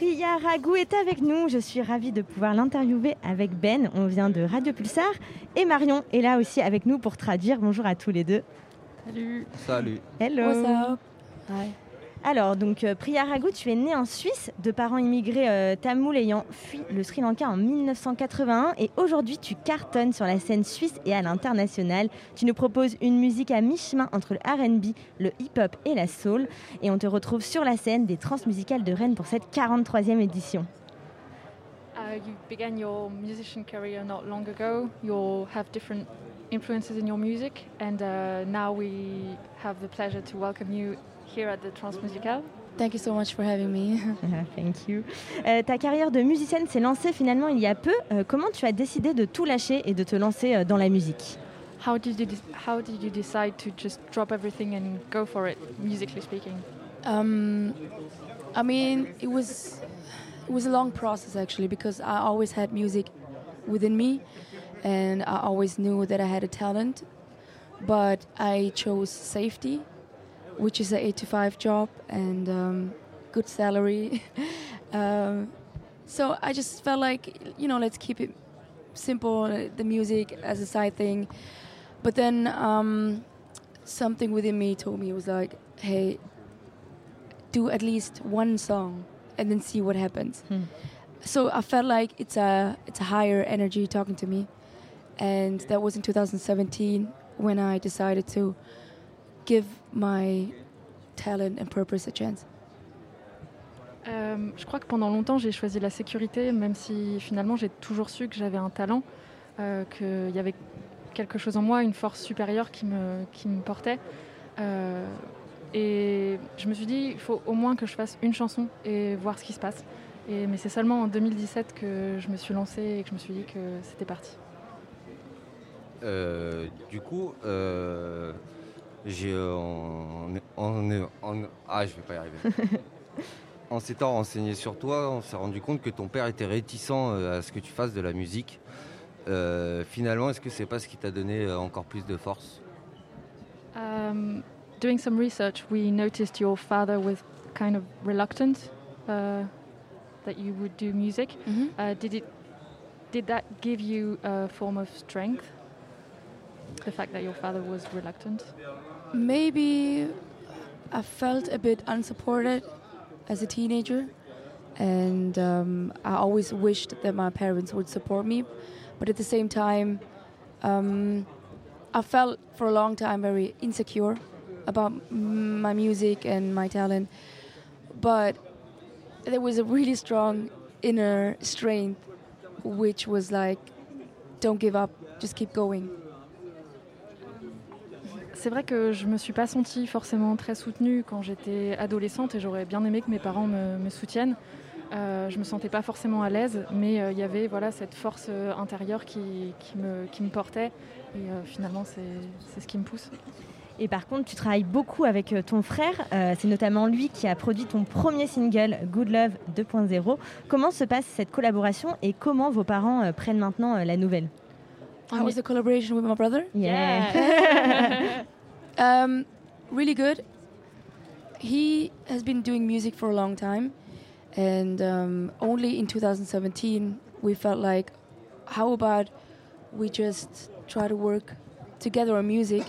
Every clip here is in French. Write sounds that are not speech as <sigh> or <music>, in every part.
Priya Ragou est avec nous. Je suis ravie de pouvoir l'interviewer avec Ben. On vient de Radio Pulsar. Et Marion est là aussi avec nous pour traduire. Bonjour à tous les deux. Salut. Salut. Hello. What's up? Hi. Alors, donc, euh, Priya Raghu, tu es née en Suisse de parents immigrés euh, tamouls ayant fui le Sri Lanka en 1981 et aujourd'hui tu cartonnes sur la scène suisse et à l'international. Tu nous proposes une musique à mi-chemin entre le RB, le hip-hop et la soul et on te retrouve sur la scène des transmusicales de Rennes pour cette 43e édition. Uh, you began your musician career not long ago. You have different influences in your music, and uh, now we have the pleasure to welcome you here at the Transmusical. Thank you so much for having me. <laughs> <laughs> Thank you. Euh, ta carrière de musicienne s'est lancée finalement il y a peu. Euh, comment tu as décidé de tout lâcher et de te lancer euh, dans la musique? How did you de- how did you decide to just drop everything and go for it, musically speaking? Um, I mean, it was it was a long process actually because I always had music within me, and I always knew that I had a talent, but I chose safety, which is an eight to five job and um, good salary. <laughs> um, so I just felt like you know let's keep it simple, the music as a side thing. But then um, something within me told me it was like, hey, do at least one song and then see what happens. Hmm. So I felt like it's a it's a higher energy talking to me, and that was in 2017 when I decided to give my talent and purpose a chance? Euh, je crois que pendant longtemps j'ai choisi la sécurité, même si finalement j'ai toujours su que j'avais un talent, euh, qu'il y avait quelque chose en moi, une force supérieure qui me, qui me portait. Euh, et je me suis dit, il faut au moins que je fasse une chanson et voir ce qui se passe. Et, mais c'est seulement en 2017 que je me suis lancée et que je me suis dit que c'était parti. Euh, du coup, euh, j'ai euh, en, en- en- ah, je vais pas y arriver. <laughs> en s'étant renseigné sur toi, on s'est rendu compte que ton père était réticent euh, à ce que tu fasses de la musique. Euh, finalement, est-ce que c'est pas ce qui t'a donné encore plus de force? Um, doing some research, we noticed your father was kind of reluctant uh, that you would do music. Uh, did it? Did that give you a form of strength? The fact that your father was reluctant. Maybe I felt a bit unsupported as a teenager, and um, I always wished that my parents would support me. But at the same time, um, I felt for a long time very insecure about my music and my talent. But there was a really strong inner strength, which was like, don't give up, just keep going. C'est vrai que je me suis pas sentie forcément très soutenue quand j'étais adolescente et j'aurais bien aimé que mes parents me, me soutiennent. Euh, je me sentais pas forcément à l'aise, mais euh, il y avait voilà cette force euh, intérieure qui, qui me, qui me portait et euh, finalement c'est c'est ce qui me pousse. Et par contre, tu travailles beaucoup avec euh, ton frère. Euh, c'est notamment lui qui a produit ton premier single, Good Love 2.0. Comment se passe cette collaboration et comment vos parents euh, prennent maintenant euh, la nouvelle? How was the collaboration with my brother? Yeah. <laughs> Um, really good. He has been doing music for a long time, and um, only in 2017 we felt like, how about we just try to work together on music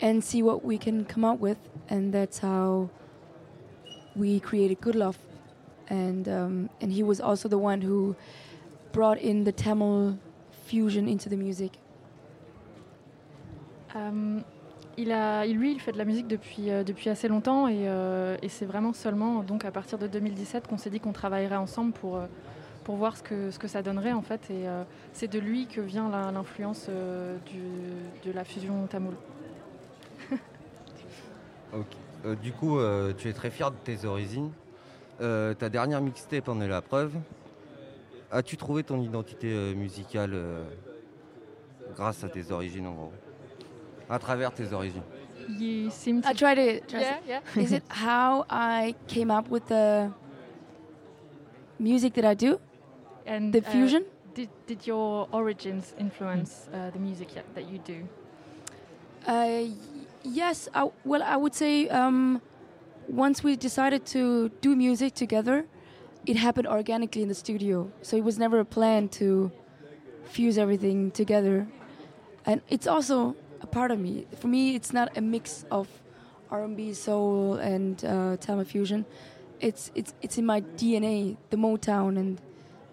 and see what we can come up with, and that's how we created Good Love, and um, and he was also the one who brought in the Tamil fusion into the music. Euh, il a, lui, il fait de la musique depuis, euh, assez longtemps et, euh, et c'est vraiment seulement donc à partir de 2017 qu'on s'est dit qu'on travaillerait ensemble pour, euh, voir ce que, ça donnerait en fait. Et c'est de lui que vient l'influence de la fusion tamoul. <laughs> Du coup, tu es très fier de tes origines. Ta dernière mixtape en est la preuve. As-tu trouvé ton identité musicale grâce à tes origines en gros? À travers tes origines You seem to I tried it. translate. yeah, yeah. <laughs> Is it how I came up with the music that I do? And, The uh, fusion? did, did your origins influence uh, the music that you do? Uh, yes. I, well, I would say um, once we decided to do music together, it happened organically in the studio. So it was never a plan to fuse everything together. And it's also a part of me. For me, it's not a mix of R&B, soul, and uh, fusion. It's it's it's in my DNA, the Motown and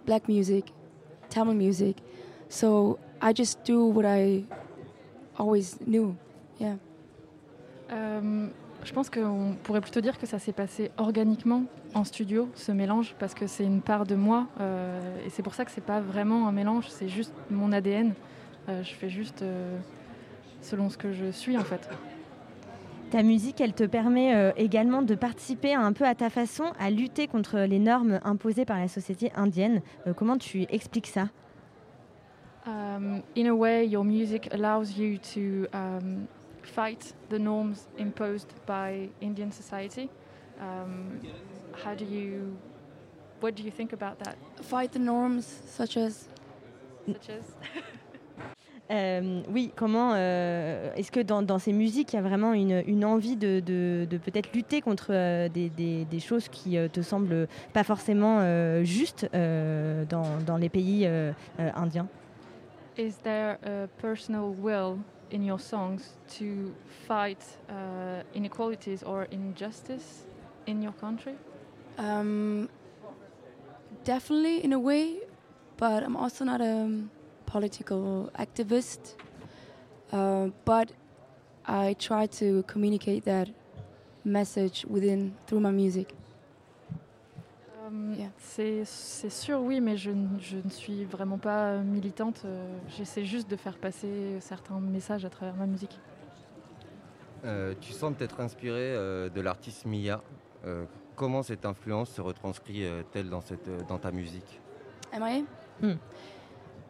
black music, Tamil music. So I just do what I always knew. Yeah. Euh, je pense qu'on pourrait plutôt dire que ça s'est passé organiquement en studio, ce mélange, parce que c'est une part de moi. euh, et c'est pour ça que c'est pas vraiment un mélange, c'est juste mon ADN. Euh, je fais juste selon ce que je suis en fait. Ta musique, elle te permet euh, également de participer un peu à ta façon à lutter contre les normes imposées par la société indienne. Euh, comment tu expliques ça? Um, in a way, your music allows you to um, fight the norms imposed by Indian society. Um, how do you, what do you think about that? Fight the norms, such as? Such as? <laughs> Euh, oui, comment euh, est-ce que dans, dans ces musiques, il y a vraiment une, une envie de, de- de peut-être lutter contre euh, des, des- des choses qui euh, te semblent pas forcément euh, justes euh, dans, dans les pays euh, euh, indiens? Is there a personal will in your songs to fight uh, inequalities or injustice in your country? Um, definitely, in a way, but I'm also not a um, political activist. Uh, but I try to communicate that message within through my music. Um, Yeah. C'est c'est sûr, oui, mais je, ne- je ne suis vraiment pas militante. euh, J'essaie juste de faire passer certains messages à travers ma musique. Euh, tu sembles t'être inspiré euh, de l'artiste Mia. Euh, comment cette influence se retranscrit-elle dans, cette, euh, dans ta musique? MIA? Hmm.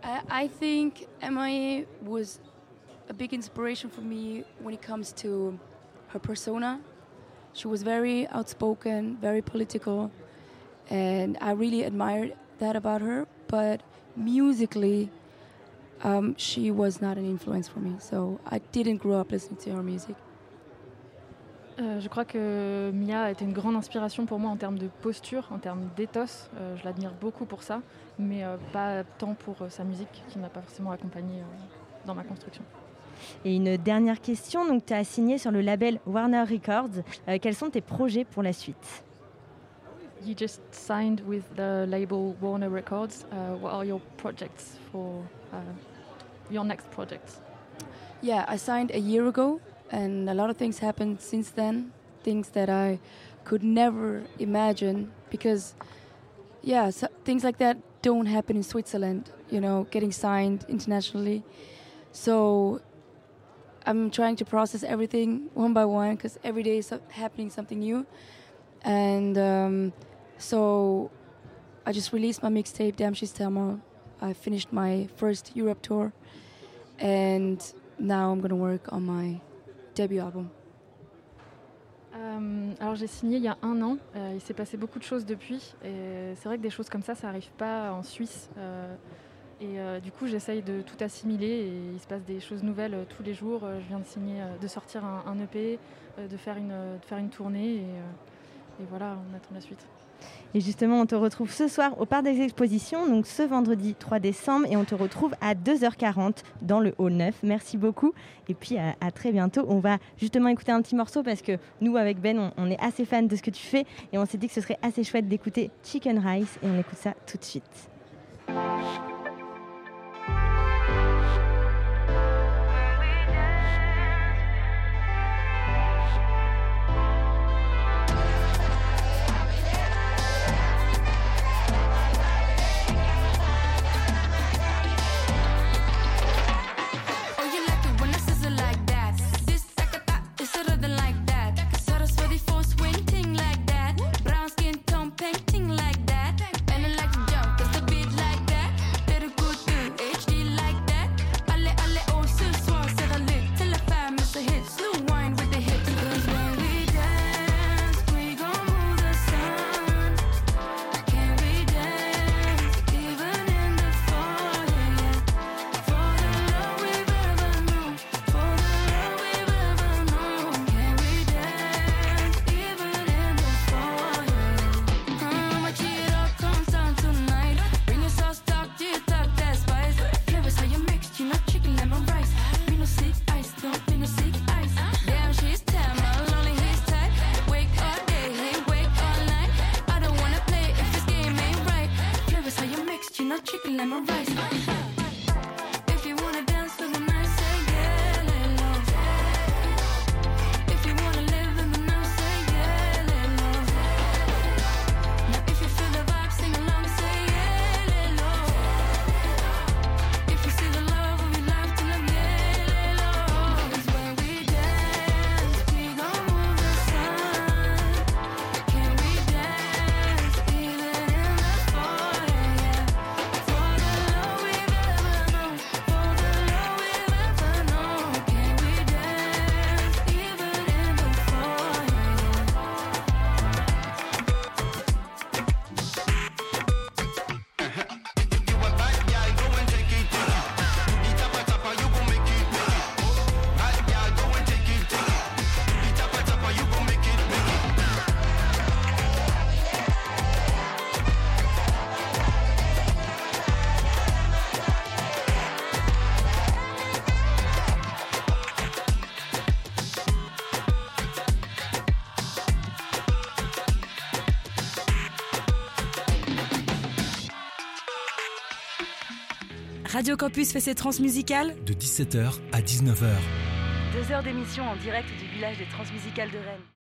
I, I think MIA was a big inspiration for me when it comes to her persona. She was very outspoken, very political, and I really admired that about her. But musically, um, she was not an influence for me, so I didn't grow up listening to her music. Euh, je crois que Mia a été une grande inspiration pour moi en termes de posture, en termes d'éthos. Euh, je l'admire beaucoup pour ça, mais euh, pas tant pour euh, sa musique qui m'a pas forcément accompagnée euh, dans ma construction. Et une dernière question, donc tu as signé sur le label Warner Records. Euh, quels sont tes projets pour la suite? You just signed with the label Warner Records. Uh, what are your projects for uh, your next projects? Yeah, I signed a year ago, and a lot of things happened since then. Things that I could never imagine because, yeah, so things like that don't happen in Switzerland, you know, getting signed internationally. So I'm trying to process everything one by one because every day is happening something new. And um, so I just released my mixtape, Damn She's Thelma. I finished my first Europe tour. And now I'm gonna work on my Euh, alors j'ai signé il y a un an. Euh, il s'est passé beaucoup de choses depuis. Et c'est vrai que des choses comme ça, ça n'arrive pas en Suisse. Euh, et du coup, j'essaye de tout assimiler. Et il se passe des choses nouvelles tous les jours. Je viens de signer, de sortir un, EP, de faire une, tournée. Et voilà, on attend la suite. Et justement, on te retrouve ce soir au Parc des Expositions, donc ce vendredi 3 décembre, et on te retrouve à 2h40 dans le hall 9. Merci beaucoup, et puis à, très bientôt. On va justement écouter un petit morceau parce que nous, avec Ben, on, on est assez fans de ce que tu fais, et on s'est dit que ce serait assez chouette d'écouter Chicken Rice, et on écoute ça tout de suite. I'm rising. Radio Campus fait ses transmusicales de 17h à 19h. Deux heures d'émission en direct du village des Transmusicales de Rennes.